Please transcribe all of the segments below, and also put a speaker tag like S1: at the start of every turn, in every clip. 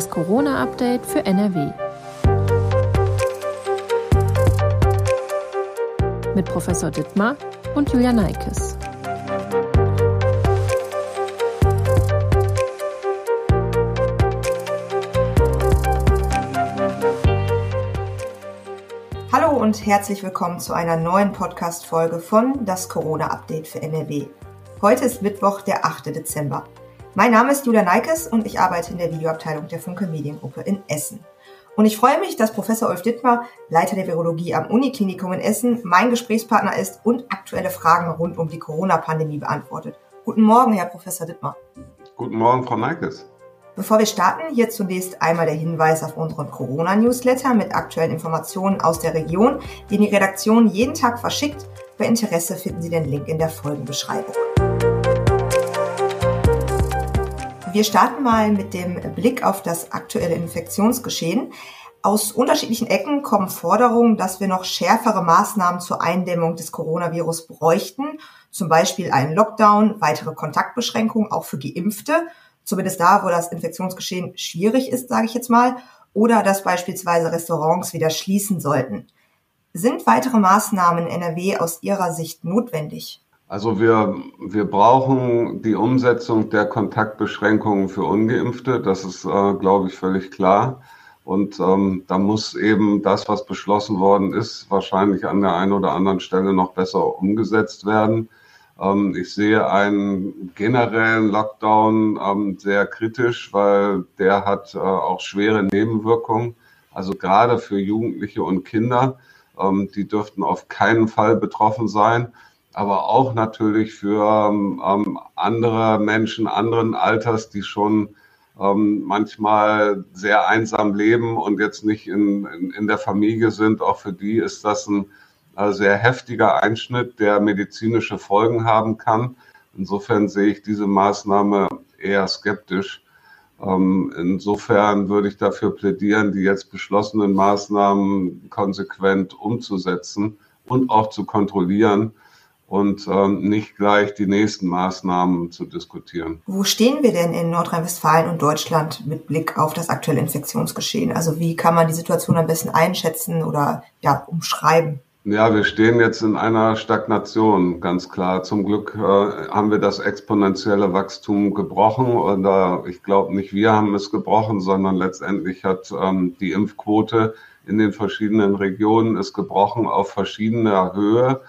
S1: Das Corona-Update für NRW. Mit Professor Dittmar und Julia Neikes.
S2: Hallo und herzlich willkommen zu einer neuen Podcast-Folge von Das Corona-Update für NRW. Heute ist Mittwoch, der 8. Dezember. Mein Name ist Julia Neikes und ich arbeite in der Videoabteilung der Funke Mediengruppe in Essen. Und ich freue mich, dass Professor Ulf Dittmar, Leiter der Virologie am Uniklinikum in Essen, mein Gesprächspartner ist und aktuelle Fragen rund um die Corona-Pandemie beantwortet. Guten Morgen, Herr Professor Dittmar.
S3: Guten Morgen, Frau Neikes.
S2: Bevor wir starten, hier zunächst einmal der Hinweis auf unseren Corona-Newsletter mit aktuellen Informationen aus der Region, den die Redaktion jeden Tag verschickt. Bei Interesse finden Sie den Link in der Folgenbeschreibung. Wir starten mal mit dem Blick auf das aktuelle Infektionsgeschehen. Aus unterschiedlichen Ecken kommen Forderungen, dass wir noch schärfere Maßnahmen zur Eindämmung des Coronavirus bräuchten. Zum Beispiel einen Lockdown, weitere Kontaktbeschränkungen auch für Geimpfte, zumindest da, wo das Infektionsgeschehen schwierig ist, sage ich jetzt mal, oder dass beispielsweise Restaurants wieder schließen sollten. Sind weitere Maßnahmen in NRW aus Ihrer Sicht notwendig?
S3: Also wir, wir brauchen die Umsetzung der Kontaktbeschränkungen für ungeimpfte. Das ist, äh, glaube ich, völlig klar. Und ähm, da muss eben das, was beschlossen worden ist, wahrscheinlich an der einen oder anderen Stelle noch besser umgesetzt werden. Ähm, ich sehe einen generellen Lockdown ähm, sehr kritisch, weil der hat äh, auch schwere Nebenwirkungen. Also gerade für Jugendliche und Kinder, ähm, die dürften auf keinen Fall betroffen sein aber auch natürlich für ähm, andere Menschen anderen Alters, die schon ähm, manchmal sehr einsam leben und jetzt nicht in, in, in, der Familie sind. Auch für die ist das ein äh, sehr heftiger Einschnitt, der medizinische Folgen haben kann. Insofern sehe ich diese Maßnahme eher skeptisch. Ähm, insofern würde ich dafür plädieren, die jetzt beschlossenen Maßnahmen konsequent umzusetzen und auch zu kontrollieren und ähm, nicht gleich die nächsten Maßnahmen zu diskutieren.
S2: Wo stehen wir denn in Nordrhein-Westfalen und Deutschland mit Blick auf das aktuelle Infektionsgeschehen? Also wie kann man die Situation am besten einschätzen oder ja, umschreiben?
S3: Ja, wir stehen jetzt in einer Stagnation, ganz klar. Zum Glück äh, haben wir das exponentielle Wachstum gebrochen. Und äh, ich glaube nicht, wir haben es gebrochen, sondern letztendlich hat ähm, die Impfquote in den verschiedenen Regionen es gebrochen auf verschiedener Höhe.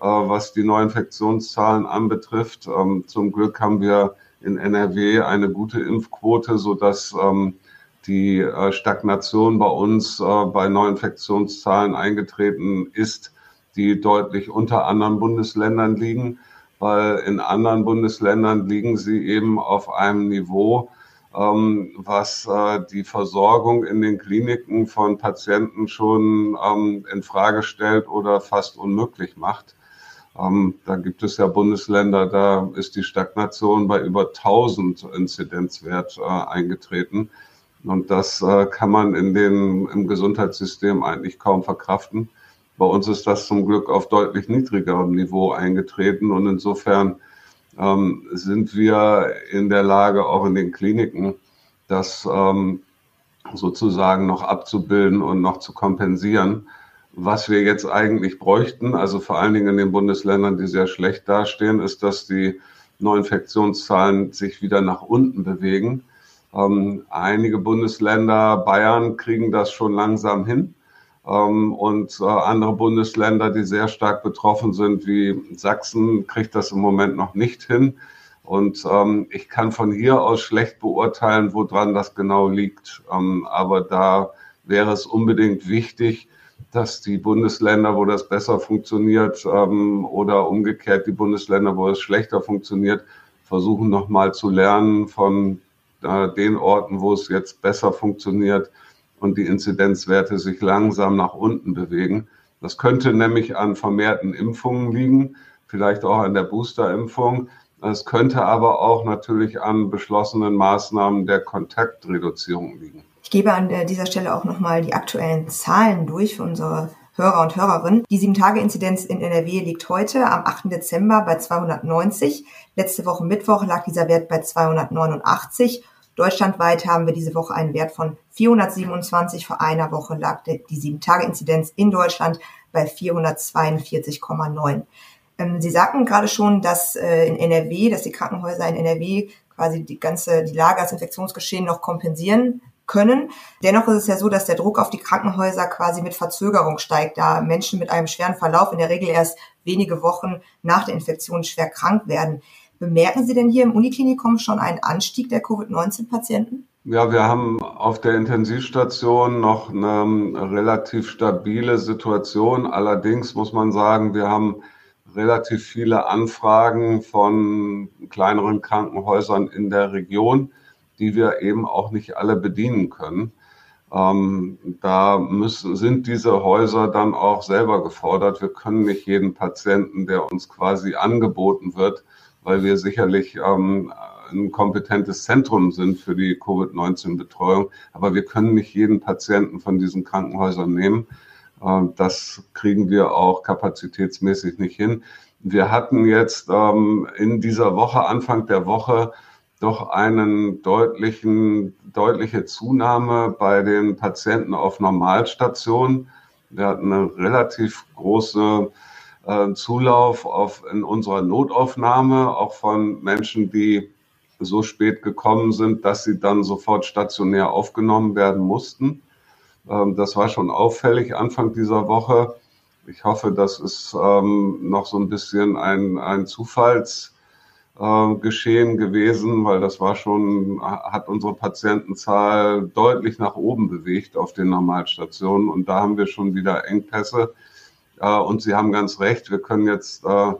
S3: Äh, was die Neuinfektionszahlen anbetrifft. Ähm, zum Glück haben wir in NRW eine gute Impfquote, so dass ähm, die äh, Stagnation bei uns äh, bei Neuinfektionszahlen eingetreten ist, die deutlich unter anderen Bundesländern liegen, weil in anderen Bundesländern liegen sie eben auf einem Niveau, ähm, was die Versorgung in den Kliniken von Patienten schon in Frage stellt oder fast unmöglich macht. Ähm, da gibt es ja Bundesländer, da ist die Stagnation bei über 1000 Inzidenzwert äh, eingetreten. Und das äh, kann man in den, im Gesundheitssystem eigentlich kaum verkraften. Bei uns ist das zum Glück auf deutlich niedrigerem Niveau eingetreten. Und insofern ähm, sind wir in der Lage, auch in den Kliniken, das ähm, sozusagen noch abzubilden und noch zu kompensieren was wir jetzt eigentlich bräuchten, also vor allen Dingen in den Bundesländern, die sehr schlecht dastehen, ist, dass die Neuinfektionszahlen sich wieder nach unten bewegen. Ähm, einige Bundesländer, Bayern, kriegen das schon langsam hin. Ähm, und äh, andere Bundesländer, die sehr stark betroffen sind, wie Sachsen, kriegt das im Moment noch nicht hin. Und ähm, ich kann von hier aus schlecht beurteilen, woran das genau liegt. Ähm, aber da wäre es unbedingt wichtig, dass die Bundesländer, wo das besser funktioniert, ähm, oder umgekehrt die Bundesländer, wo es schlechter funktioniert, versuchen nochmal zu lernen von äh, den Orten, wo es jetzt besser funktioniert und die Inzidenzwerte sich langsam nach unten bewegen. Das könnte nämlich an vermehrten Impfungen liegen, vielleicht auch an der Boosterimpfung. Es könnte aber auch natürlich an beschlossenen Maßnahmen der Kontaktreduzierung liegen.
S2: Ich gebe an dieser Stelle auch nochmal die aktuellen Zahlen durch für unsere Hörer und Hörerinnen. Die 7-Tage-Inzidenz in NRW liegt heute am 8. Dezember bei 290. Letzte Woche Mittwoch lag dieser Wert bei 289. Deutschlandweit haben wir diese Woche einen Wert von 427. Vor einer Woche lag die 7-Tage-Inzidenz in Deutschland bei 442,9. Ähm, Sie sagten gerade schon, dass äh, in NRW, dass die Krankenhäuser in NRW quasi die ganze, die Lage als Infektionsgeschehen noch kompensieren können. Dennoch ist es ja so, dass der Druck auf die Krankenhäuser quasi mit Verzögerung steigt, da Menschen mit einem schweren Verlauf in der Regel erst wenige Wochen nach der Infektion schwer krank werden. Bemerken Sie denn hier im Uniklinikum schon einen Anstieg der Covid-19-Patienten?
S3: Ja, wir haben auf der Intensivstation noch eine relativ stabile Situation. Allerdings muss man sagen, wir haben relativ viele Anfragen von kleineren Krankenhäusern in der Region, die wir eben auch nicht alle bedienen können. Ähm, da müssen, sind diese Häuser dann auch selber gefordert. Wir können nicht jeden Patienten, der uns quasi angeboten wird, weil wir sicherlich ähm, ein kompetentes Zentrum sind für die Covid-19-Betreuung. Aber wir können nicht jeden Patienten von diesen Krankenhäusern nehmen. Ähm, das kriegen wir auch kapazitätsmäßig nicht hin. Wir hatten jetzt ähm, in dieser Woche, Anfang der Woche, doch einen deutlichen, deutliche Zunahme bei den Patienten auf Normalstationen. Wir hatten eine relativ große äh, Zulauf auf, in unserer Notaufnahme, auch von Menschen, die so spät gekommen sind, dass sie dann sofort stationär aufgenommen werden mussten. Ähm, das war schon auffällig Anfang dieser Woche. Ich hoffe, das ist ähm, noch so ein bisschen ein, ein Zufalls äh, geschehen gewesen, weil das war schon, hat unsere Patientenzahl deutlich nach oben bewegt auf den Normalstationen und da haben wir schon wieder Engpässe. Äh, und Sie haben ganz recht, wir können jetzt äh,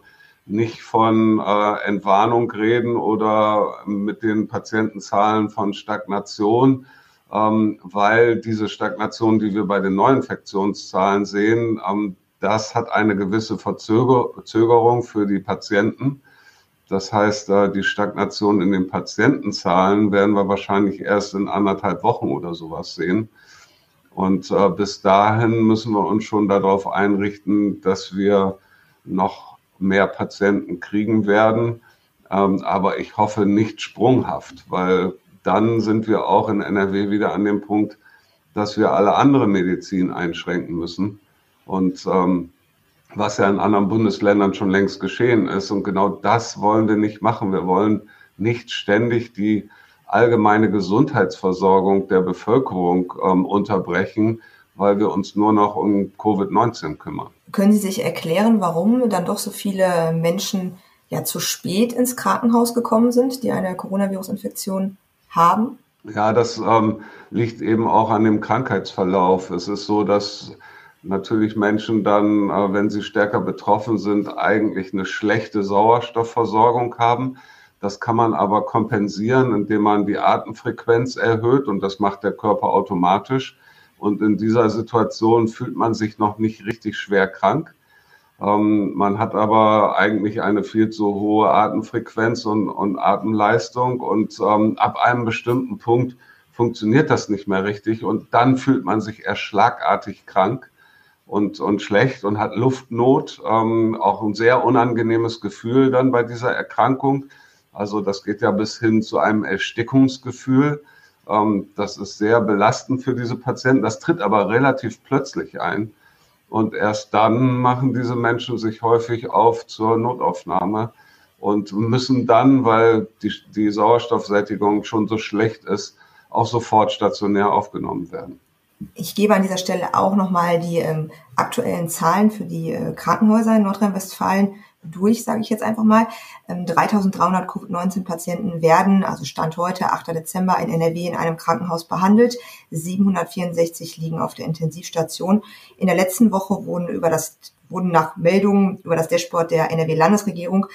S3: nicht von Entwarnung reden oder mit den Patientenzahlen von Stagnation, ähm, weil diese Stagnation, die wir bei den Neuinfektionszahlen sehen, ähm, das hat eine gewisse Verzögerung für die Patienten. Das heißt, die Stagnation in den Patientenzahlen werden wir wahrscheinlich erst in anderthalb Wochen oder sowas sehen. Und äh, bis dahin müssen wir uns schon darauf einrichten, dass wir noch mehr Patienten kriegen werden. Ähm, aber ich hoffe nicht sprunghaft, weil dann sind wir auch in NRW wieder an dem Punkt, dass wir alle andere Medizin einschränken müssen. Und ähm, was ja in anderen Bundesländern schon längst geschehen ist. Und genau das wollen wir nicht machen. Wir wollen nicht ständig die allgemeine Gesundheitsversorgung der Bevölkerung ähm, unterbrechen, weil wir uns nur noch um Covid-19 kümmern.
S2: Können Sie sich erklären, warum dann doch so viele Menschen ja zu spät ins Krankenhaus gekommen sind, die eine Coronavirus-Infektion haben?
S3: Ja, das ähm, liegt eben auch an dem Krankheitsverlauf. Es ist so, dass natürlich Menschen dann, äh, wenn sie stärker betroffen sind, eigentlich eine schlechte Sauerstoffversorgung haben. Das kann man aber kompensieren, indem man die Atemfrequenz erhöht und das macht der Körper automatisch. Und in dieser Situation fühlt man sich noch nicht richtig schwer krank. Ähm, man hat aber eigentlich eine viel zu hohe Atemfrequenz und, und Atemleistung und ähm, ab einem bestimmten Punkt funktioniert das nicht mehr richtig und dann fühlt man sich eher schlagartig krank und, und schlecht und hat Luftnot, ähm, auch ein sehr unangenehmes Gefühl dann bei dieser Erkrankung. Also das geht ja bis hin zu einem Erstickungsgefühl. Ähm, das ist sehr belastend für diese Patienten. Das tritt aber relativ plötzlich ein. Und erst dann machen diese Menschen sich häufig auf zur Notaufnahme und müssen dann, weil die, die Sauerstoffsättigung schon so schlecht ist, auch sofort stationär aufgenommen werden.
S2: Ich gebe an dieser Stelle auch nochmal die ähm, aktuellen Zahlen für die äh, Krankenhäuser in Nordrhein-Westfalen durch, sage ich jetzt einfach mal. Ähm, 3300 Covid-19-Patienten werden, also Stand heute, 8. Dezember, in NRW in einem Krankenhaus behandelt. 764 liegen auf der Intensivstation. In der letzten Woche wurden über das wurden nach Meldungen über das Dashboard der NRW-Landesregierung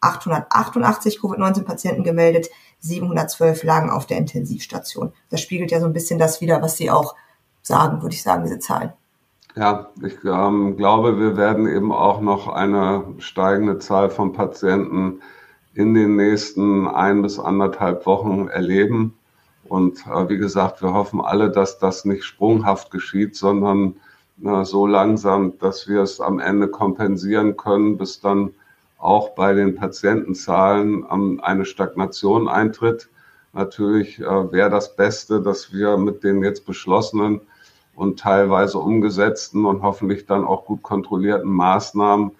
S2: 2888 Covid-19-Patienten gemeldet. 712 lagen auf der Intensivstation. Das spiegelt ja so ein bisschen das wieder, was Sie auch sagen, würde ich sagen, diese Zahlen.
S3: Ja, ich ähm, glaube, wir werden eben auch noch eine steigende Zahl von Patienten in den nächsten ein bis anderthalb Wochen erleben. Und äh, wie gesagt, wir hoffen alle, dass das nicht sprunghaft geschieht, sondern äh, so langsam, dass wir es am Ende kompensieren können, bis dann auch bei den Patientenzahlen eine Stagnation eintritt. natürlich äh, wäre das Beste, dass wir mit den jetzt beschlossenen und teilweise umgesetzten und hoffentlich dann auch gut kontrollierten Maßnahmen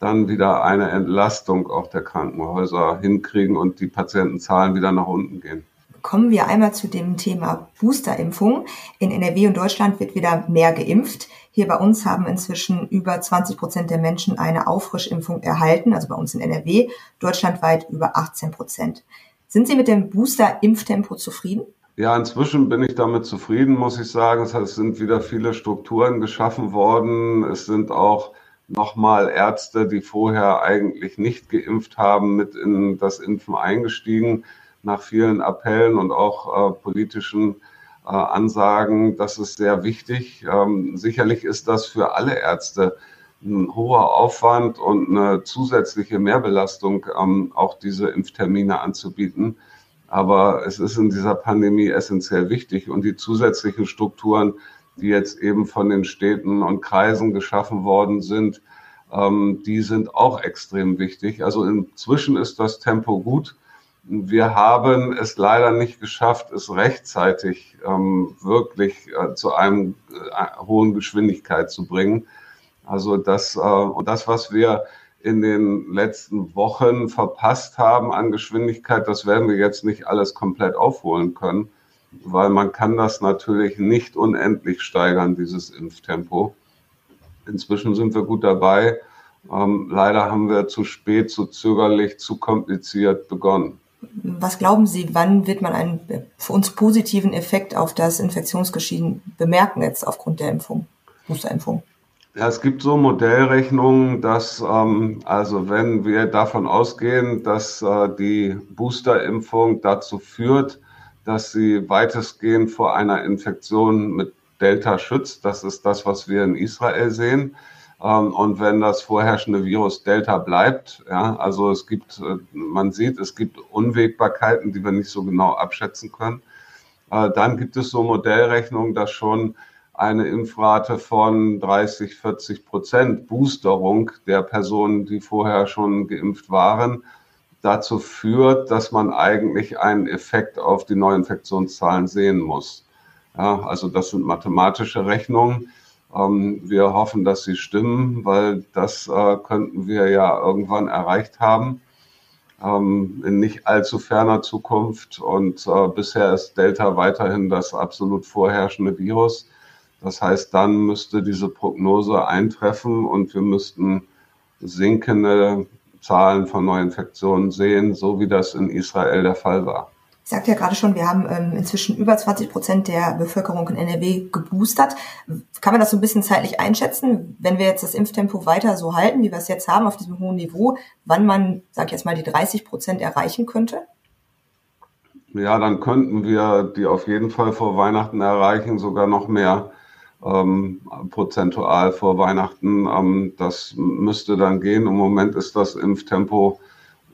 S3: dann wieder eine Entlastung auch der Krankenhäuser hinkriegen und die Patientenzahlen wieder nach unten gehen.
S2: Kommen wir einmal zu dem Thema Boosterimpfung. In NRW und Deutschland wird wieder mehr geimpft. Hier bei uns haben inzwischen über 20 Prozent der Menschen eine Auffrischimpfung erhalten, also bei uns in NRW, deutschlandweit über 18 Prozent. Sind Sie mit dem Booster-Impftempo zufrieden?
S3: Ja, inzwischen bin ich damit zufrieden, muss ich sagen. Es sind wieder viele Strukturen geschaffen worden. Es sind auch nochmal Ärzte, die vorher eigentlich nicht geimpft haben, mit in das Impfen eingestiegen, nach vielen Appellen und auch äh, politischen Ansagen. Das ist sehr wichtig. Ähm, sicherlich ist das für alle Ärzte ein hoher Aufwand und eine zusätzliche Mehrbelastung, ähm, auch diese Impftermine anzubieten. Aber es ist in dieser Pandemie essentiell wichtig und die zusätzlichen Strukturen die jetzt eben von den Städten und Kreisen geschaffen worden sind, ähm, die sind auch extrem wichtig. Also inzwischen ist das Tempo gut. Wir haben es leider nicht geschafft, es rechtzeitig ähm, wirklich äh, zu einem äh, hohen Geschwindigkeit zu bringen. Also das, äh, das, was wir in den letzten Wochen verpasst haben an Geschwindigkeit, das werden wir jetzt nicht alles komplett aufholen können weil man kann das natürlich nicht unendlich steigern, dieses Impftempo. Inzwischen sind wir gut dabei. Ähm, leider haben wir zu spät, zu zögerlich, zu kompliziert begonnen.
S2: Was glauben Sie, wann wird man einen für uns positiven Effekt auf das Infektionsgeschehen bemerken jetzt aufgrund der Impfung, Boosterimpfung?
S3: Ja, es gibt so Modellrechnungen, dass ähm, also wenn wir davon ausgehen, dass äh, die Boosterimpfung dazu führt, dass sie weitestgehend vor einer Infektion mit Delta schützt. Das ist das, was wir in Israel sehen. Ähm, und wenn das vorherrschende Virus Delta bleibt, ja, also es gibt, äh, man sieht, es gibt Unwägbarkeiten, die wir nicht so genau abschätzen können, äh, dann gibt es so Modellrechnungen, dass schon eine Impfrate von 30, 40 Prozent Boosterung der Personen, die vorher schon geimpft waren, dazu führt, dass man eigentlich einen Effekt auf die Neuinfektionszahlen sehen muss. Ja, also das sind mathematische Rechnungen. Ähm, wir hoffen, dass sie stimmen, weil das äh, könnten wir ja irgendwann erreicht haben ähm, in nicht allzu ferner Zukunft. Und äh, bisher ist Delta weiterhin das absolut vorherrschende Virus. Das heißt, dann müsste diese Prognose eintreffen und wir müssten sinkende Zahlen von Neuinfektionen sehen, so wie das in Israel der Fall war.
S2: Ich sagte ja gerade schon, wir haben ähm, inzwischen über 20 Prozent der Bevölkerung in NRW geboostert. Kann man das so ein bisschen zeitlich einschätzen, wenn wir jetzt das Impftempo weiter so halten, wie wir es jetzt haben, auf diesem hohen Niveau, wann man, sag ich jetzt mal, die 30 Prozent erreichen könnte?
S3: Ja, dann könnten wir die auf jeden Fall vor Weihnachten erreichen, sogar noch mehr ähm, prozentual vor Weihnachten. Ähm, das müsste dann gehen. Im Moment ist das Impftempo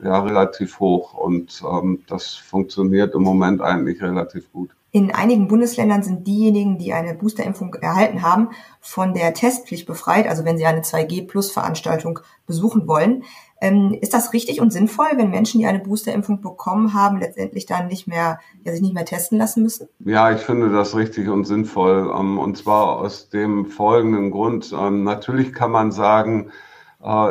S3: ja relativ hoch und ähm, das funktioniert im Moment eigentlich relativ gut.
S2: In einigen Bundesländern sind diejenigen, die eine Boosterimpfung erhalten haben, von der Testpflicht befreit, also wenn sie eine 2G-Plus-Veranstaltung besuchen wollen. Ähm, ist das richtig und sinnvoll, wenn Menschen, die eine Boosterimpfung bekommen haben, letztendlich dann nicht mehr, ja, sich nicht mehr testen lassen müssen?
S3: Ja, ich finde das richtig und sinnvoll. Ähm, und zwar aus dem folgenden Grund. Ähm, natürlich kann man sagen,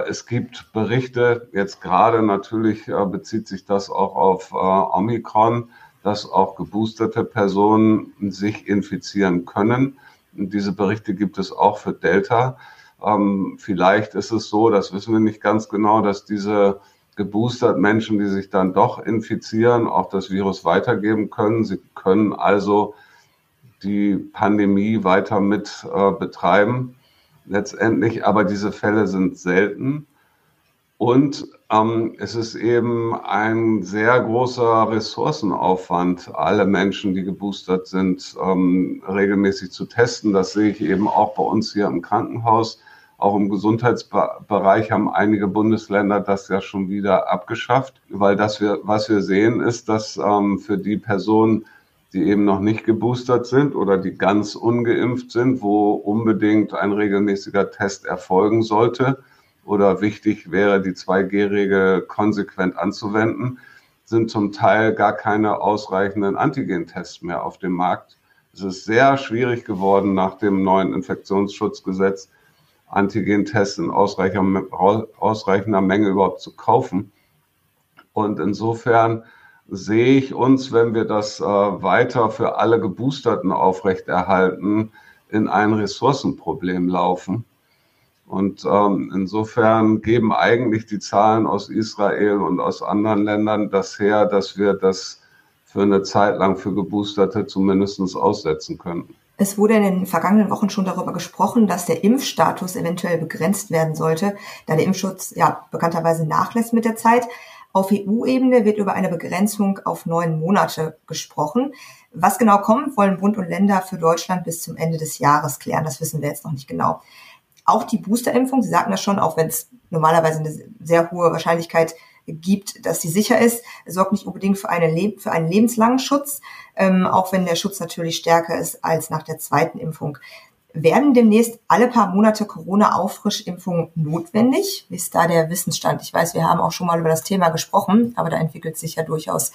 S3: es gibt Berichte, jetzt gerade natürlich äh, bezieht sich das auch auf äh, Omikron, dass auch geboosterte Personen sich infizieren können. Diese Berichte gibt es auch für Delta. Ähm, vielleicht ist es so, das wissen wir nicht ganz genau, dass diese geboostert Menschen, die sich dann doch infizieren, auch das Virus weitergeben können. Sie können also die Pandemie weiter mit äh, betreiben letztendlich, aber diese Fälle sind selten. Und ähm, es ist eben ein sehr großer Ressourcenaufwand, alle Menschen, die geboostert sind, ähm, regelmäßig zu testen. Das sehe ich eben auch bei uns hier im Krankenhaus. Auch im Gesundheitsbereich haben einige Bundesländer das ja schon wieder abgeschafft, weil das wir, was wir sehen, ist, dass ähm, für die Personen, die eben noch nicht geboostert sind oder die ganz ungeimpft sind, wo unbedingt ein regelmäßiger Test erfolgen sollte oder wichtig wäre, die 2G-Regel konsequent anzuwenden, sind zum Teil gar keine ausreichenden Antigentests mehr auf dem Markt. Es ist sehr schwierig geworden, nach dem neuen Infektionsschutzgesetz Antigentests in ausreichender Menge überhaupt zu kaufen. Und insofern sehe ich uns, wenn wir das äh, weiter für alle Geboosterten aufrechterhalten, in ein Ressourcenproblem laufen. Und ähm, insofern geben eigentlich die Zahlen aus Israel und aus anderen Ländern das her, dass wir das für eine Zeit lang für Geboosterte zumindest aussetzen könnten.
S2: Es wurde in den vergangenen Wochen schon darüber gesprochen, dass der Impfstatus eventuell begrenzt werden sollte, da der Impfschutz ja bekannterweise nachlässt mit der Zeit. Auf EU-Ebene wird über eine Begrenzung auf neun Monate gesprochen. Was genau kommt, wollen Bund und Länder für Deutschland bis zum Ende des Jahres klären. Das wissen wir jetzt noch nicht genau. Auch die Boosterimpfung, Sie sagten das schon, auch wenn es normalerweise eine sehr hohe Wahrscheinlichkeit gibt, dass sie sicher ist, sorgt nicht unbedingt für, eine für einen lebenslangen Schutz, ähm, auch wenn der Schutz natürlich stärker ist als nach der zweiten Impfung. Werden demnächst alle paar Monate Corona-Auffrischimpfungen notwendig? Wie ist da der Wissensstand? Ich weiß, wir haben auch schon mal über das Thema gesprochen, aber da entwickelt sich ja durchaus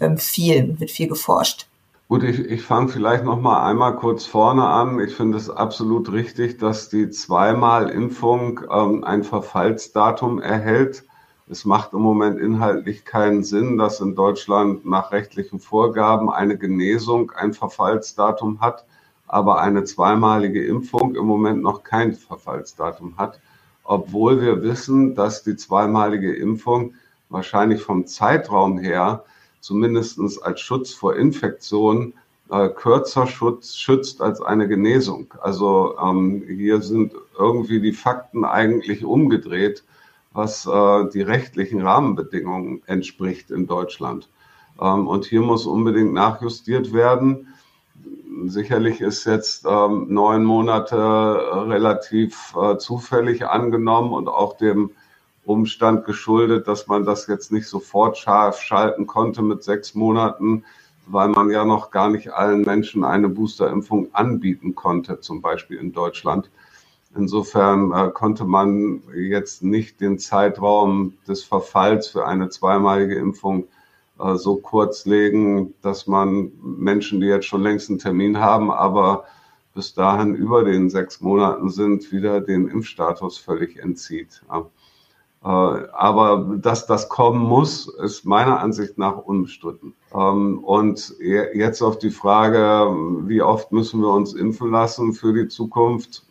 S2: ähm, viel, wird viel geforscht.
S3: Gut, ich, ich fange vielleicht noch mal einmal kurz vorne an. Ich finde es absolut richtig, dass die zweimal Impfung ähm, ein Verfallsdatum erhält. Es macht im Moment inhaltlich keinen Sinn, dass in Deutschland nach rechtlichen Vorgaben eine Genesung ein Verfallsdatum hat aber eine zweimalige Impfung im Moment noch kein Verfallsdatum hat, obwohl wir wissen, dass die zweimalige Impfung wahrscheinlich vom Zeitraum her zumindest als Schutz vor Infektion äh, kürzer Schutz, schützt als eine Genesung. Also ähm, hier sind irgendwie die Fakten eigentlich umgedreht, was äh, die rechtlichen Rahmenbedingungen entspricht in Deutschland. Ähm, und hier muss unbedingt nachjustiert werden sicherlich ist jetzt ähm, neun Monate relativ äh, zufällig angenommen und auch dem Umstand geschuldet, dass man das jetzt nicht sofort scharf schalten konnte mit sechs Monaten, weil man ja noch gar nicht allen Menschen eine Boosterimpfung anbieten konnte, zum Beispiel in Deutschland. Insofern äh, konnte man jetzt nicht den Zeitraum des Verfalls für eine zweimalige Impfung äh, so kurz legen, dass man Menschen, die jetzt schon längst einen Termin haben, aber bis dahin über den sechs Monaten sind, wieder den Impfstatus völlig entzieht. Äh, aber dass das kommen muss, ist meiner Ansicht nach unbestritten. Ähm, und jetzt auf die Frage, wie oft müssen wir uns impfen lassen für die Zukunft?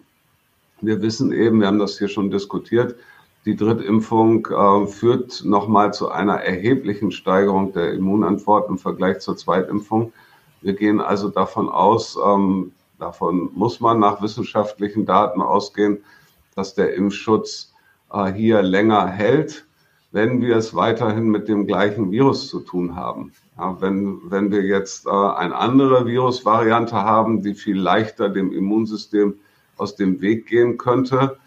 S3: Wir wissen eben, wir haben das hier schon diskutiert, die Drittimpfung äh, führt nochmal zu einer erheblichen Steigerung der Immunantwort im Vergleich zur Zweitimpfung. Wir gehen also davon aus, ähm, davon muss man nach wissenschaftlichen Daten ausgehen, dass der Impfschutz äh, hier länger hält, wenn wir es weiterhin mit dem gleichen Virus zu tun haben. Ja, wenn, wenn wir jetzt äh, eine andere Virusvariante haben, die viel leichter dem Immunsystem aus dem Weg gehen könnte,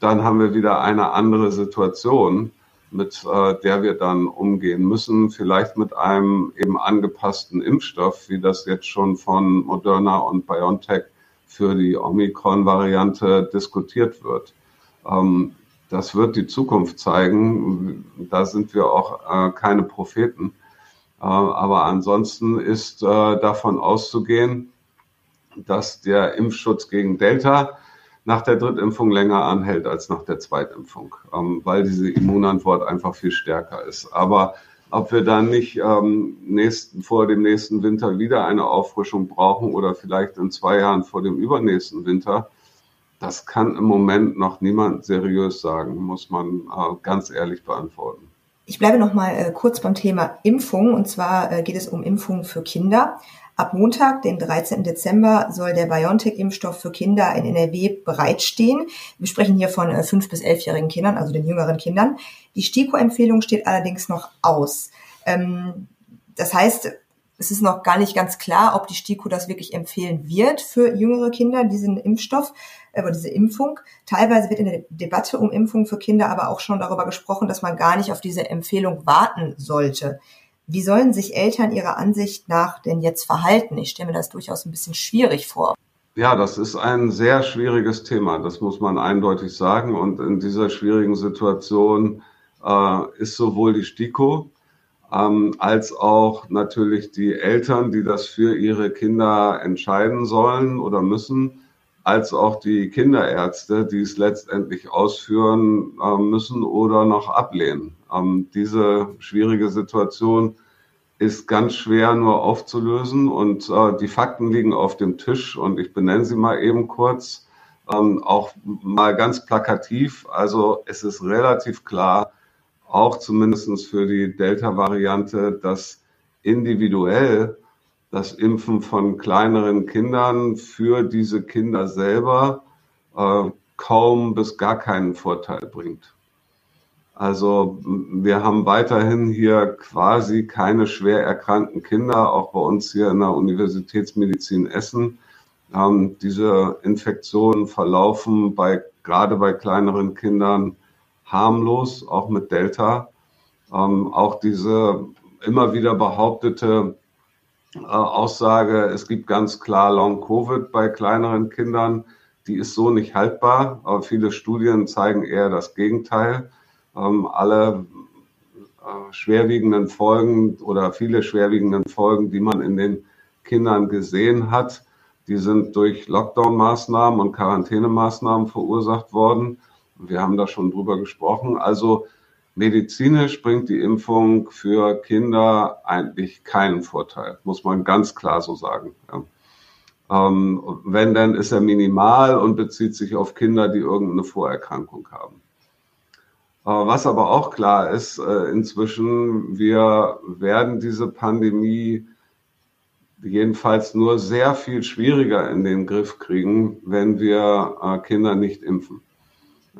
S3: dann haben wir wieder eine andere Situation, mit äh, der wir dann umgehen müssen, vielleicht mit einem eben angepassten Impfstoff, wie das jetzt schon von Moderna und BioNTech für die Omikron-Variante diskutiert wird. Ähm, das wird die Zukunft zeigen. Da sind wir auch äh, keine Propheten. Äh, aber ansonsten ist äh, davon auszugehen, dass der Impfschutz gegen Delta nach der Drittimpfung länger anhält als nach der Zweitimpfung, ähm, weil diese Immunantwort einfach viel stärker ist. Aber ob wir dann nicht ähm, nächsten, vor dem nächsten Winter wieder eine Auffrischung brauchen oder vielleicht in zwei Jahren vor dem übernächsten Winter, das kann im Moment noch niemand seriös sagen, muss man äh, ganz ehrlich beantworten.
S2: Ich bleibe noch mal äh, kurz beim Thema Impfung und zwar äh, geht es um Impfungen für Kinder. Ab Montag, den 13. Dezember, soll der BioNTech-Impfstoff für Kinder in NRW bereitstehen. Wir sprechen hier von äh, fünf bis elfjährigen Kindern, also den jüngeren Kindern. Die STIKO-Empfehlung steht allerdings noch aus. Ähm, das heißt, es ist noch gar nicht ganz klar, ob die STIKO das wirklich empfehlen wird für jüngere Kinder, diesen Impfstoff, über äh, diese Impfung. Teilweise wird in der Debatte um Impfung für Kinder aber auch schon darüber gesprochen, dass man gar nicht auf diese Empfehlung warten sollte. Wie sollen sich Eltern ihrer Ansicht nach denn jetzt verhalten? Ich stelle mir das durchaus ein bisschen schwierig vor.
S3: Ja, das ist ein sehr schwieriges Thema, das muss man eindeutig sagen. Und in dieser schwierigen Situation äh, ist sowohl die STIKO ähm, als auch natürlich die Eltern, die das für ihre Kinder entscheiden sollen oder müssen, als auch die Kinderärzte, die es letztendlich ausführen äh, müssen oder noch ablehnen. Ähm, diese schwierige Situation ist ganz schwer nur aufzulösen und äh, die Fakten liegen auf dem Tisch und ich benenne sie mal eben kurz, ähm, auch mal ganz plakativ. Also es ist relativ klar, auch zumindest für die Delta-Variante, dass individuell das Impfen von kleineren Kindern für diese Kinder selber äh, kaum bis gar keinen Vorteil bringt. Also wir haben weiterhin hier quasi keine schwer erkrankten Kinder, auch bei uns hier in der Universitätsmedizin Essen. Ähm, diese Infektionen verlaufen bei, gerade bei kleineren Kindern harmlos, auch mit Delta. Ähm, auch diese immer wieder behauptete äh, Aussage, es gibt ganz klar Long-Covid bei kleineren Kindern, die ist so nicht haltbar. Aber viele Studien zeigen eher das Gegenteil. Alle äh, schwerwiegenden Folgen oder viele schwerwiegenden Folgen, die man in den Kindern gesehen hat, die sind durch Lockdown-Maßnahmen und Quarantänemaßnahmen verursacht worden. Wir haben da schon drüber gesprochen. Also medizinisch bringt die Impfung für Kinder eigentlich keinen Vorteil, muss man ganz klar so sagen. Ja. Ähm, wenn, dann ist er minimal und bezieht sich auf Kinder, die irgendeine Vorerkrankung haben. Was aber auch klar ist äh, inzwischen, wir werden diese Pandemie jedenfalls nur sehr viel schwieriger in den Griff kriegen, wenn wir äh, Kinder nicht impfen.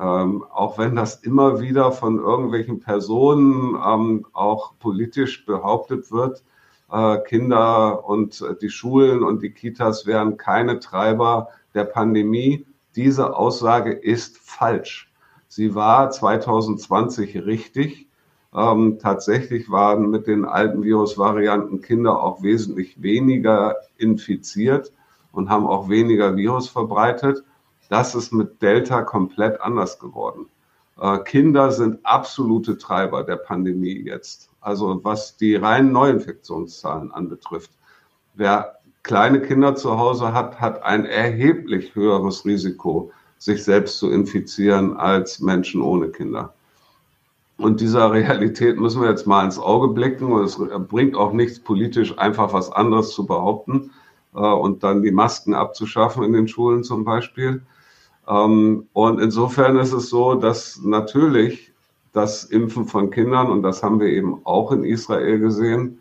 S3: Ähm, auch wenn das immer wieder von irgendwelchen Personen ähm, auch politisch behauptet wird, äh, Kinder und die Schulen und die Kitas wären keine Treiber der Pandemie. Diese Aussage ist falsch. Sie war 2020 richtig. Ähm, tatsächlich waren mit den alten Virusvarianten Kinder auch wesentlich weniger infiziert und haben auch weniger Virus verbreitet. Das ist mit Delta komplett anders geworden. Äh, Kinder sind absolute Treiber der Pandemie jetzt. Also was die reinen Neuinfektionszahlen anbetrifft. Wer kleine Kinder zu Hause hat, hat ein erheblich höheres Risiko, sich selbst zu infizieren als Menschen ohne Kinder. Und dieser Realität müssen wir jetzt mal ins Auge blicken. Und es bringt auch nichts politisch, einfach was anderes zu behaupten äh, und dann die Masken abzuschaffen in den Schulen zum Beispiel. Ähm, und insofern ist es so, dass natürlich das Impfen von Kindern, und das haben wir eben auch in Israel gesehen,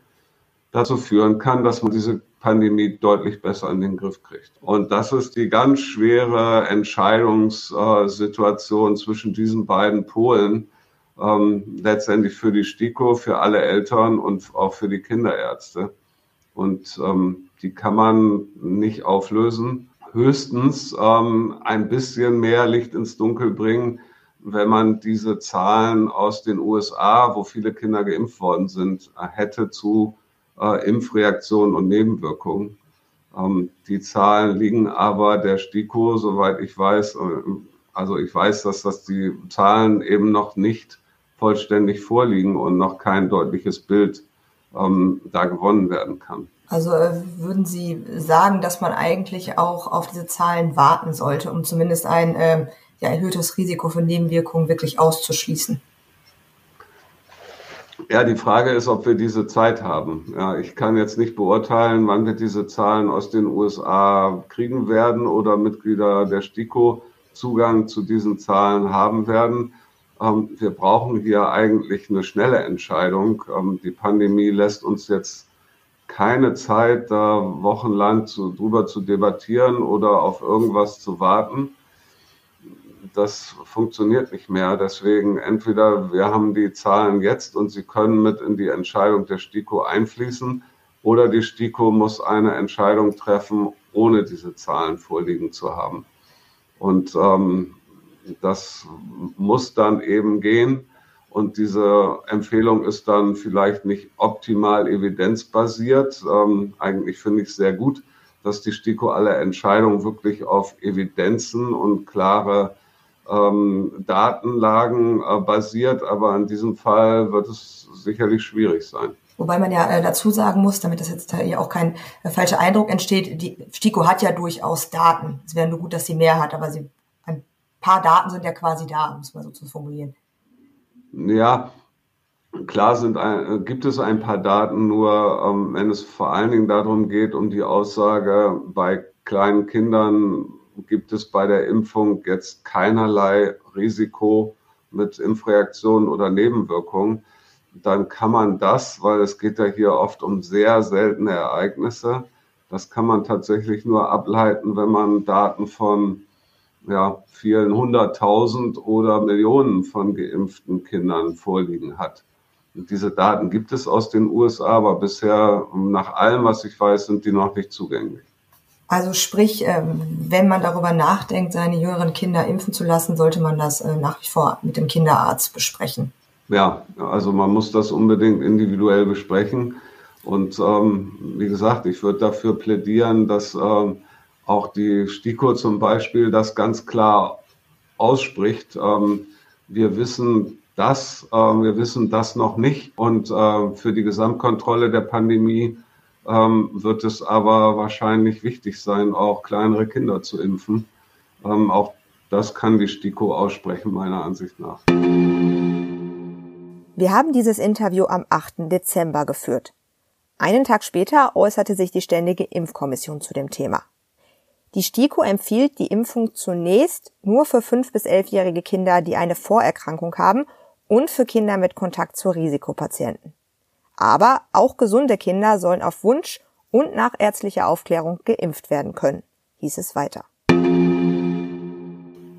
S3: dazu führen kann, dass man diese Pandemie deutlich besser in den Griff kriegt. Und das ist die ganz schwere Entscheidungssituation zwischen diesen beiden Polen, ähm, letztendlich für die STIKO, für alle Eltern und auch für die Kinderärzte. Und ähm, die kann man nicht auflösen höchstens ähm, ein bisschen mehr Licht ins Dunkel bringen, wenn man diese Zahlen aus den USA, wo viele Kinder geimpft worden sind, hätte zu äh, Impfreaktionen und Nebenwirkungen. Ähm, die Zahlen liegen aber der STIKO, soweit ich weiß, äh, also ich weiß, dass das die Zahlen eben noch nicht vollständig vorliegen und noch kein deutliches Bild ähm, da gewonnen werden kann.
S2: Also äh, würden Sie sagen, dass man eigentlich auch auf diese Zahlen warten sollte, um zumindest ein äh, ja, erhöhtes Risiko für Nebenwirkungen wirklich auszuschließen?
S3: Ja, die Frage ist, ob wir diese Zeit haben. Ja, ich kann jetzt nicht beurteilen, wann wir diese Zahlen aus den USA kriegen werden oder Mitglieder der STIKO Zugang zu diesen Zahlen haben werden. Ähm, wir brauchen hier eigentlich eine schnelle Entscheidung. Ähm, die Pandemie lässt uns jetzt keine Zeit, da wochenlang zu, drüber zu debattieren oder auf irgendwas zu warten. Das funktioniert nicht mehr. Deswegen entweder wir haben die Zahlen jetzt und sie können mit in die Entscheidung der STIKO einfließen oder die STIKO muss eine Entscheidung treffen, ohne diese Zahlen vorliegen zu haben. Und ähm, das muss dann eben gehen. Und diese Empfehlung ist dann vielleicht nicht optimal evidenzbasiert. Ähm, eigentlich finde ich es sehr gut, dass die STIKO alle Entscheidungen wirklich auf Evidenzen und klare ähm, Datenlagen äh, basiert, aber in diesem Fall wird es sicherlich schwierig sein.
S2: Wobei man ja äh, dazu sagen muss, damit das jetzt hier auch kein äh, falscher Eindruck entsteht, die STIKO hat ja durchaus Daten. Es wäre nur gut, dass sie mehr hat, aber sie, ein paar Daten sind ja quasi da, muss man so zu formulieren.
S3: Ja, klar sind ein, gibt es ein paar Daten, nur ähm, wenn es vor allen Dingen darum geht, um die Aussage, bei kleinen Kindern gibt es bei der Impfung jetzt keinerlei Risiko mit Impfreaktionen oder Nebenwirkungen dann kann man das, weil es geht ja hier oft um sehr seltene Ereignisse, das kann man tatsächlich nur ableiten, wenn man Daten von ja, vielen hunderttausend oder Millionen von geimpften Kindern vorliegen hat. Und diese Daten gibt es aus den USA, aber bisher, nach allem, was ich weiß, sind die noch nicht zugänglich.
S2: Also sprich, ähm, wenn man darüber nachdenkt, seine jüngeren Kinder impfen zu lassen, sollte man das äh, nach wie vor mit dem Kinderarzt besprechen.
S3: Ja, also man muss das unbedingt individuell besprechen. Und ähm, wie gesagt, ich würde dafür plädieren, dass ähm, auch die STIKO zum Beispiel das ganz klar ausspricht. Ähm, wir wissen das, äh, wir wissen das noch nicht. Und äh, für die Gesamtkontrolle der Pandemie ähm, wird es aber wahrscheinlich wichtig sein, auch kleinere Kinder zu impfen. Ähm, auch das kann die STIKO aussprechen, meiner Ansicht nach.
S2: Wir haben dieses Interview am 8. Dezember geführt. Einen Tag später äußerte sich die Ständige Impfkommission zu dem Thema. Die STIKO empfiehlt die Impfung zunächst nur für 5- bis 11-jährige Kinder, die eine Vorerkrankung haben und für Kinder mit Kontakt zu Risikopatienten. Aber auch gesunde Kinder sollen auf Wunsch und nach ärztlicher Aufklärung geimpft werden können, hieß es weiter.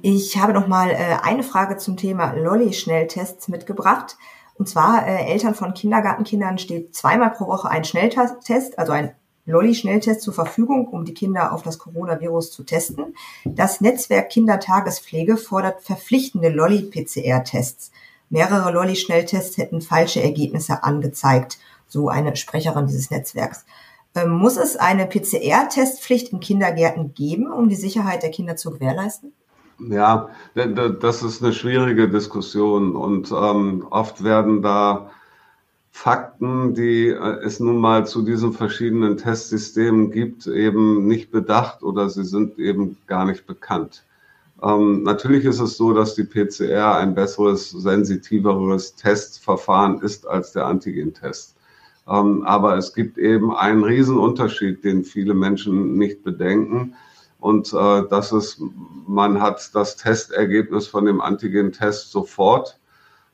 S2: Ich habe noch mal äh, eine Frage zum Thema Lolli-Schnelltests mitgebracht. Und zwar, äh, Eltern von Kindergartenkindern steht zweimal pro Woche ein Schnelltest, also ein Lolli-Schnelltest zur Verfügung, um die Kinder auf das Coronavirus zu testen. Das Netzwerk Kindertagespflege fordert verpflichtende Lolli-PCR-Tests. Mehrere Lolli-Schnelltests hätten falsche Ergebnisse angezeigt, so eine Sprecherin dieses Netzwerks. Ähm, muss es eine PCR-Testpflicht in Kindergärten geben, um die Sicherheit der Kinder zu gewährleisten?
S3: Ja, das ist eine schwierige Diskussion und ähm, oft werden da Fakten, die äh, es nun mal zu diesen verschiedenen Testsystemen gibt, eben nicht bedacht oder sie sind eben gar nicht bekannt. Ähm, natürlich ist es so, dass die PCR ein besseres, sensitiveres Testverfahren ist als der Antigentest. Ähm, aber es gibt eben einen Riesenunterschied, den viele Menschen nicht bedenken. Und äh, das ist, man hat das Testergebnis von dem Antigen-Test sofort,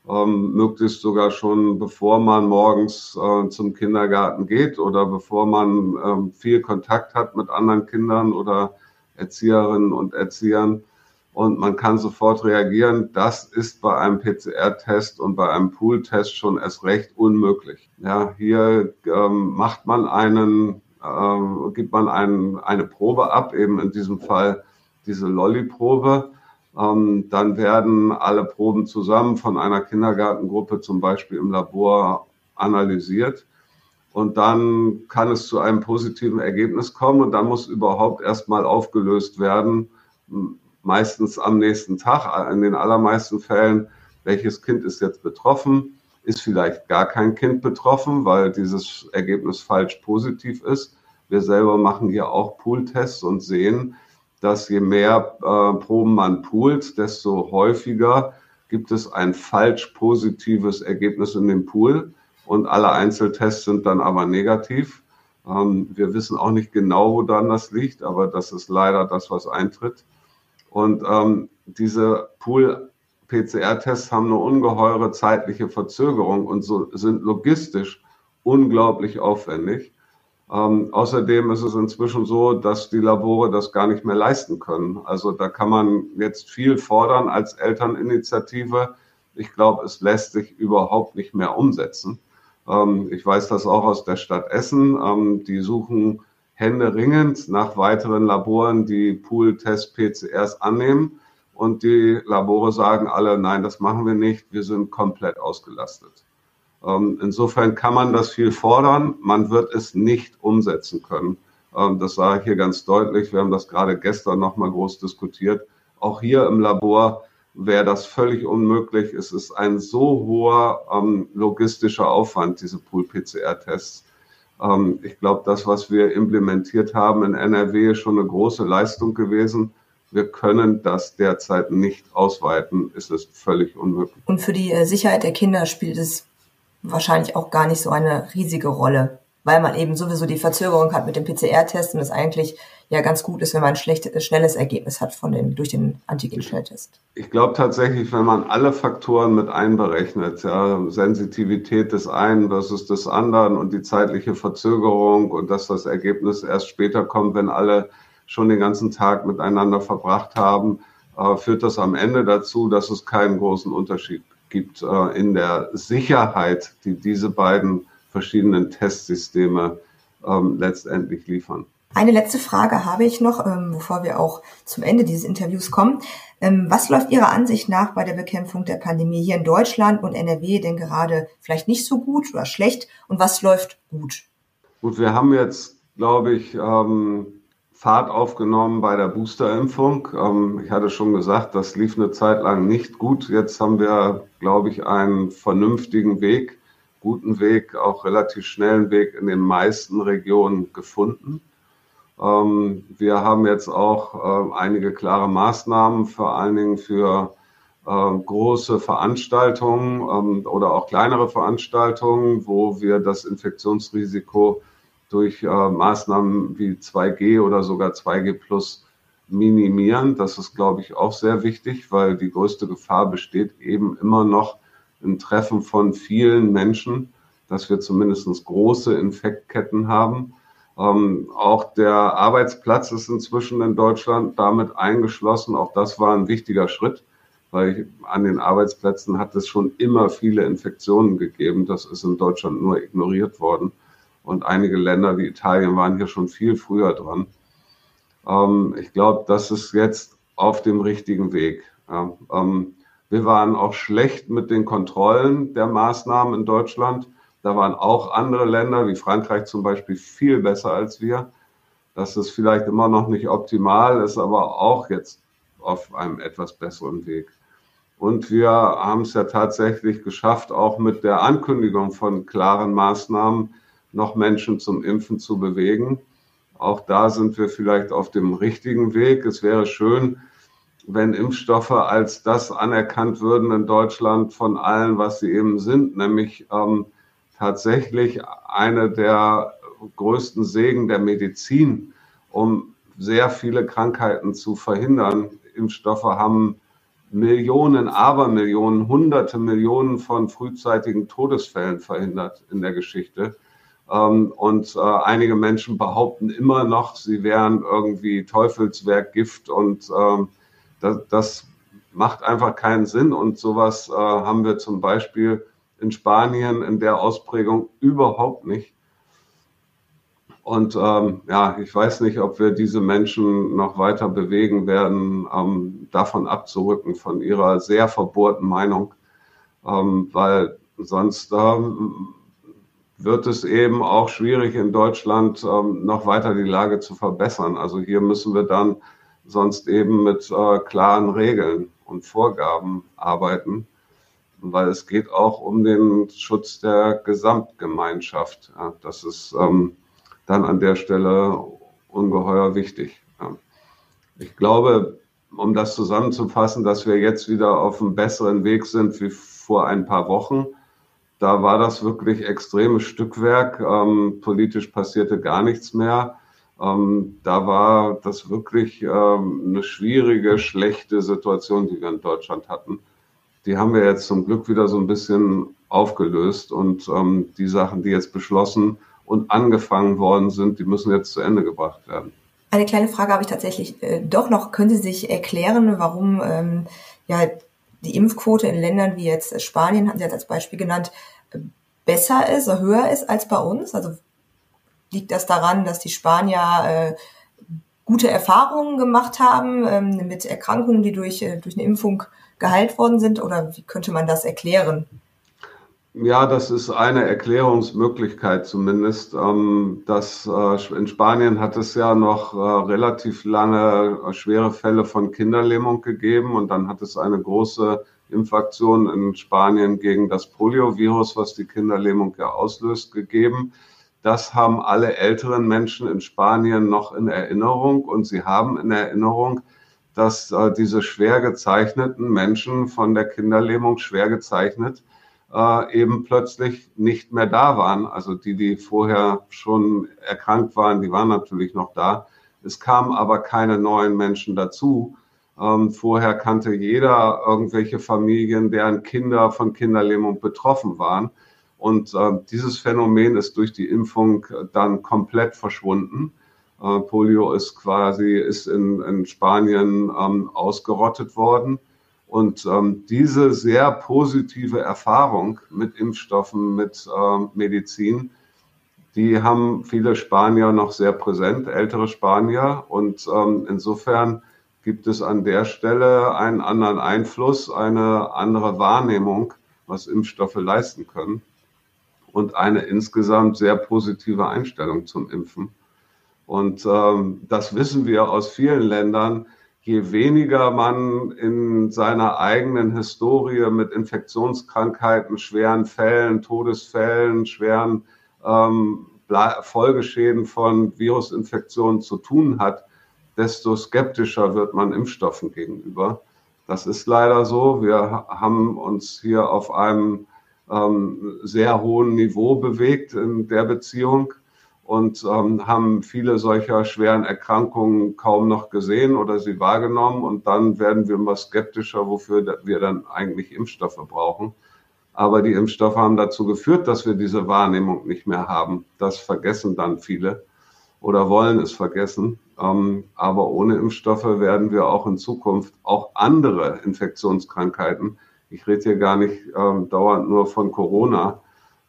S3: ähm, möglichst sogar schon bevor man morgens äh, zum Kindergarten geht oder bevor man ähm, viel Kontakt hat mit anderen Kindern oder Erzieherinnen und Erziehern. Und man kann sofort reagieren. Das ist bei einem PCR-Test und bei einem Pool-Test schon erst recht unmöglich. Ja, hier ähm, macht man einen äh, gibt man ein, eine Probe ab, eben in diesem Fall diese Lolli-Probe. Ähm, dann werden alle Proben zusammen von einer Kindergartengruppe zum Beispiel im Labor analysiert. Und dann kann es zu einem positiven Ergebnis kommen und dann muss überhaupt erstmal aufgelöst werden, meistens am nächsten Tag, in den allermeisten Fällen, welches Kind ist jetzt betroffen, ist vielleicht gar kein Kind betroffen, weil dieses Ergebnis falsch positiv ist. Wir selber machen hier auch Pool-Tests und sehen, dass je mehr äh, Proben man poolt, desto häufiger gibt es ein falsch positives Ergebnis in dem Pool und alle Einzeltests sind dann aber negativ. Ähm, wir wissen auch nicht genau, wo dann das liegt, aber das ist leider das, was eintritt. Und ähm, diese Pool PCR-Tests haben eine ungeheure zeitliche Verzögerung und so sind logistisch unglaublich aufwendig. Ähm, außerdem ist es inzwischen so, dass die Labore das gar nicht mehr leisten können. Also da kann man jetzt viel fordern als Elterninitiative. Ich glaube, es lässt sich überhaupt nicht mehr umsetzen. Ähm, ich weiß das auch aus der Stadt Essen. Ähm, die suchen händeringend nach weiteren Laboren, die Pool-Test-PCRs annehmen. Und die Labore sagen alle, nein, das machen wir nicht, wir sind komplett ausgelastet. Ähm, insofern kann man das viel fordern, man wird es nicht umsetzen können. Ähm, das sage ich hier ganz deutlich. Wir haben das gerade gestern nochmal groß diskutiert. Auch hier im Labor wäre das völlig unmöglich. Es ist ein so hoher ähm, logistischer Aufwand, diese Pool-PCR-Tests. Ähm, ich glaube, das, was wir implementiert haben in NRW, ist schon eine große Leistung gewesen. Wir können das derzeit nicht ausweiten. Es ist völlig unmöglich.
S2: Und für die äh, Sicherheit der Kinder spielt es wahrscheinlich auch gar nicht so eine riesige Rolle, weil man eben sowieso die Verzögerung hat mit dem PCR-Test und es eigentlich ja ganz gut ist, wenn man ein schlechtes, schnelles Ergebnis hat von dem, durch den Antigen-Schnelltest.
S3: Ich glaube tatsächlich, wenn man alle Faktoren mit einberechnet, ja, Sensitivität des einen versus des anderen und die zeitliche Verzögerung und dass das Ergebnis erst später kommt, wenn alle schon den ganzen Tag miteinander verbracht haben, äh, führt das am Ende dazu, dass es keinen großen Unterschied gibt äh, in der Sicherheit, die diese beiden verschiedenen Testsysteme ähm, letztendlich liefern.
S2: Eine letzte Frage habe ich noch, ähm, bevor wir auch zum Ende dieses Interviews kommen. Ähm, was läuft Ihrer Ansicht nach bei der Bekämpfung der Pandemie hier in Deutschland und NRW denn gerade vielleicht nicht so gut oder schlecht und was läuft gut?
S3: Gut, wir haben jetzt, glaube ich, ähm, Fahrt aufgenommen bei der Boosterimpfung. Ähm, ich hatte schon gesagt, das lief eine Zeit lang nicht gut. Jetzt haben wir, glaube ich, einen vernünftigen Weg, guten Weg, auch relativ schnellen Weg in den meisten Regionen gefunden. Ähm, wir haben jetzt auch äh, einige klare Maßnahmen, vor allen Dingen für ähm, große Veranstaltungen ähm, oder auch kleinere Veranstaltungen, wo wir das Infektionsrisiko durch äh, Maßnahmen wie 2G oder sogar 2G Plus minimieren. Das ist, glaube ich, auch sehr wichtig, weil die größte Gefahr besteht eben immer noch im Treffen von vielen Menschen, dass wir zumindest große Infektketten haben. Ähm, auch der Arbeitsplatz ist inzwischen in Deutschland damit eingeschlossen. Auch das war ein wichtiger Schritt, weil an den Arbeitsplätzen hat es schon immer viele Infektionen gegeben. Das ist in Deutschland nur ignoriert worden. Und einige Länder wie Italien waren hier schon viel früher dran. Ähm, ich glaube, das ist jetzt auf dem richtigen Weg. Ja, ähm, wir waren auch schlecht mit den Kontrollen der Maßnahmen in Deutschland. Da waren auch andere Länder, wie Frankreich zum Beispiel, viel besser als wir. Das ist vielleicht immer noch nicht optimal, ist aber auch jetzt auf einem etwas besseren Weg. Und wir haben es ja tatsächlich geschafft, auch mit der Ankündigung von klaren Maßnahmen noch Menschen zum Impfen zu bewegen. Auch da sind wir vielleicht auf dem richtigen Weg. Es wäre schön, wenn Impfstoffe als das anerkannt würden in Deutschland von allen, was sie eben sind, nämlich ähm, tatsächlich eine der größten Segen der Medizin, um sehr viele Krankheiten zu verhindern. Impfstoffe haben Millionen, Abermillionen, hunderte Millionen von frühzeitigen Todesfällen verhindert in der Geschichte. Ähm, und äh, einige Menschen behaupten immer noch, sie wären irgendwie Teufelswerk, Gift und ähm, das, das macht einfach keinen Sinn. Und sowas äh, haben wir zum Beispiel in Spanien in der Ausprägung überhaupt nicht. Und ähm, ja, ich weiß nicht, ob wir diese Menschen noch weiter bewegen werden, ähm, davon abzurücken, von ihrer sehr verbohrten Meinung, ähm, weil sonst ähm, wird es eben auch schwierig in Deutschland ähm, noch weiter die Lage zu verbessern. Also hier müssen wir dann sonst eben mit äh, klaren Regeln und Vorgaben arbeiten weil es geht auch um den Schutz der Gesamtgemeinschaft. Ja, das ist ähm, dann an der Stelle ungeheuer wichtig. Ja. Ich glaube, um das zusammenzufassen, dass wir jetzt wieder auf einem besseren Weg sind wie vor ein paar Wochen. Da war das wirklich extremes Stückwerk. Ähm, politisch passierte gar nichts mehr. Ähm, da war das wirklich ähm, eine schwierige, schlechte Situation, die wir in Deutschland hatten die haben wir jetzt zum Glück wieder so ein bisschen aufgelöst und ähm, die Sachen, die jetzt beschlossen und angefangen worden sind, die müssen jetzt zu Ende gebracht werden.
S2: Eine kleine Frage habe ich tatsächlich äh, doch noch. Können Sie sich erklären, warum ähm, ja die Impfquote in Ländern wie jetzt Spanien, hatten Sie jetzt als Beispiel genannt, besser ist, höher ist als bei uns? Also liegt das daran, dass die Spanier äh, gute Erfahrungen gemacht haben ähm, mit Erkrankungen, die durch, äh, durch eine Impfung geheilt worden sind? Oder wie könnte man das erklären?
S3: Ja, das ist eine Erklärungsmöglichkeit zumindest. Ähm, das, äh, in Spanien hat es ja noch äh, relativ lange äh, schwere Fälle von Kinderlähmung gegeben und dann hat es eine große Impfaktion in Spanien gegen das Poliovirus, was die Kinderlähmung ja auslöst, gegeben. Das haben alle älteren Menschen in Spanien noch in Erinnerung und sie haben in Erinnerung, dass diese schwer gezeichneten Menschen von der Kinderlähmung schwer gezeichnet äh, eben plötzlich nicht mehr da waren. Also die, die vorher schon erkrankt waren, die waren natürlich noch da. Es kamen aber keine neuen Menschen dazu. Ähm, vorher kannte jeder irgendwelche Familien, deren Kinder von Kinderlähmung betroffen waren. Und äh, dieses Phänomen ist durch die Impfung dann komplett verschwunden. Äh, Polio ist quasi ist in, in Spanien ähm, ausgerottet worden. Und ähm, diese sehr positive Erfahrung mit Impfstoffen, mit ähm, Medizin, die haben viele Spanier noch sehr präsent, ältere Spanier. Und ähm, insofern gibt es an der Stelle einen anderen Einfluss, eine andere Wahrnehmung, was Impfstoffe leisten können und eine insgesamt sehr positive Einstellung zum Impfen. Und ähm, das wissen wir aus vielen Ländern, je weniger man in seiner eigenen Historie mit Infektionskrankheiten, schweren Fällen, Todesfällen, schweren ähm, Folgeschäden von Virusinfektionen zu tun hat, desto skeptischer wird man Impfstoffen gegenüber. Das ist leider so. Wir haben uns hier auf einem ähm, sehr hohen Niveau bewegt in der Beziehung und ähm, haben viele solcher schweren Erkrankungen kaum noch gesehen oder sie wahrgenommen. Und dann werden wir immer skeptischer, wofür wir dann eigentlich Impfstoffe brauchen. Aber die Impfstoffe haben dazu geführt, dass wir diese Wahrnehmung nicht mehr haben. Das vergessen dann viele oder wollen es vergessen. Ähm, aber ohne Impfstoffe werden wir auch in Zukunft auch andere Infektionskrankheiten, ich rede hier gar nicht ähm, dauernd nur von Corona,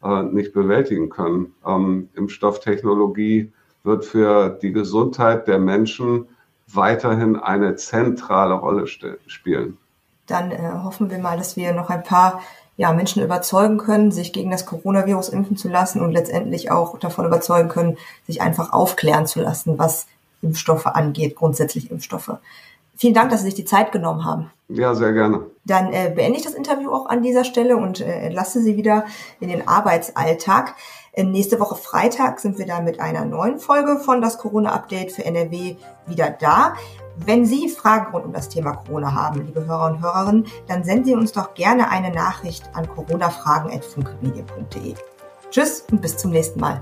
S3: äh, nicht bewältigen können. Ähm, Impfstofftechnologie wird für die Gesundheit der Menschen weiterhin eine zentrale Rolle spielen.
S2: Dann äh, hoffen wir mal, dass wir noch ein paar ja, Menschen überzeugen können, sich gegen das Coronavirus impfen zu lassen und letztendlich auch davon überzeugen können, sich einfach aufklären zu lassen, was Impfstoffe angeht, grundsätzlich Impfstoffe. Vielen Dank, dass Sie sich die Zeit genommen haben.
S3: Ja, sehr gerne.
S2: Dann äh, beende ich das Interview auch an dieser Stelle und äh, entlasse Sie wieder in den Arbeitsalltag. Äh, nächste Woche Freitag sind wir dann mit einer neuen Folge von das Corona-Update für NRW wieder da. Wenn Sie Fragen rund um das Thema Corona haben, liebe Hörer und Hörerinnen, dann senden Sie uns doch gerne eine Nachricht an coronafragen.funkemedien.de. Tschüss und bis zum nächsten Mal.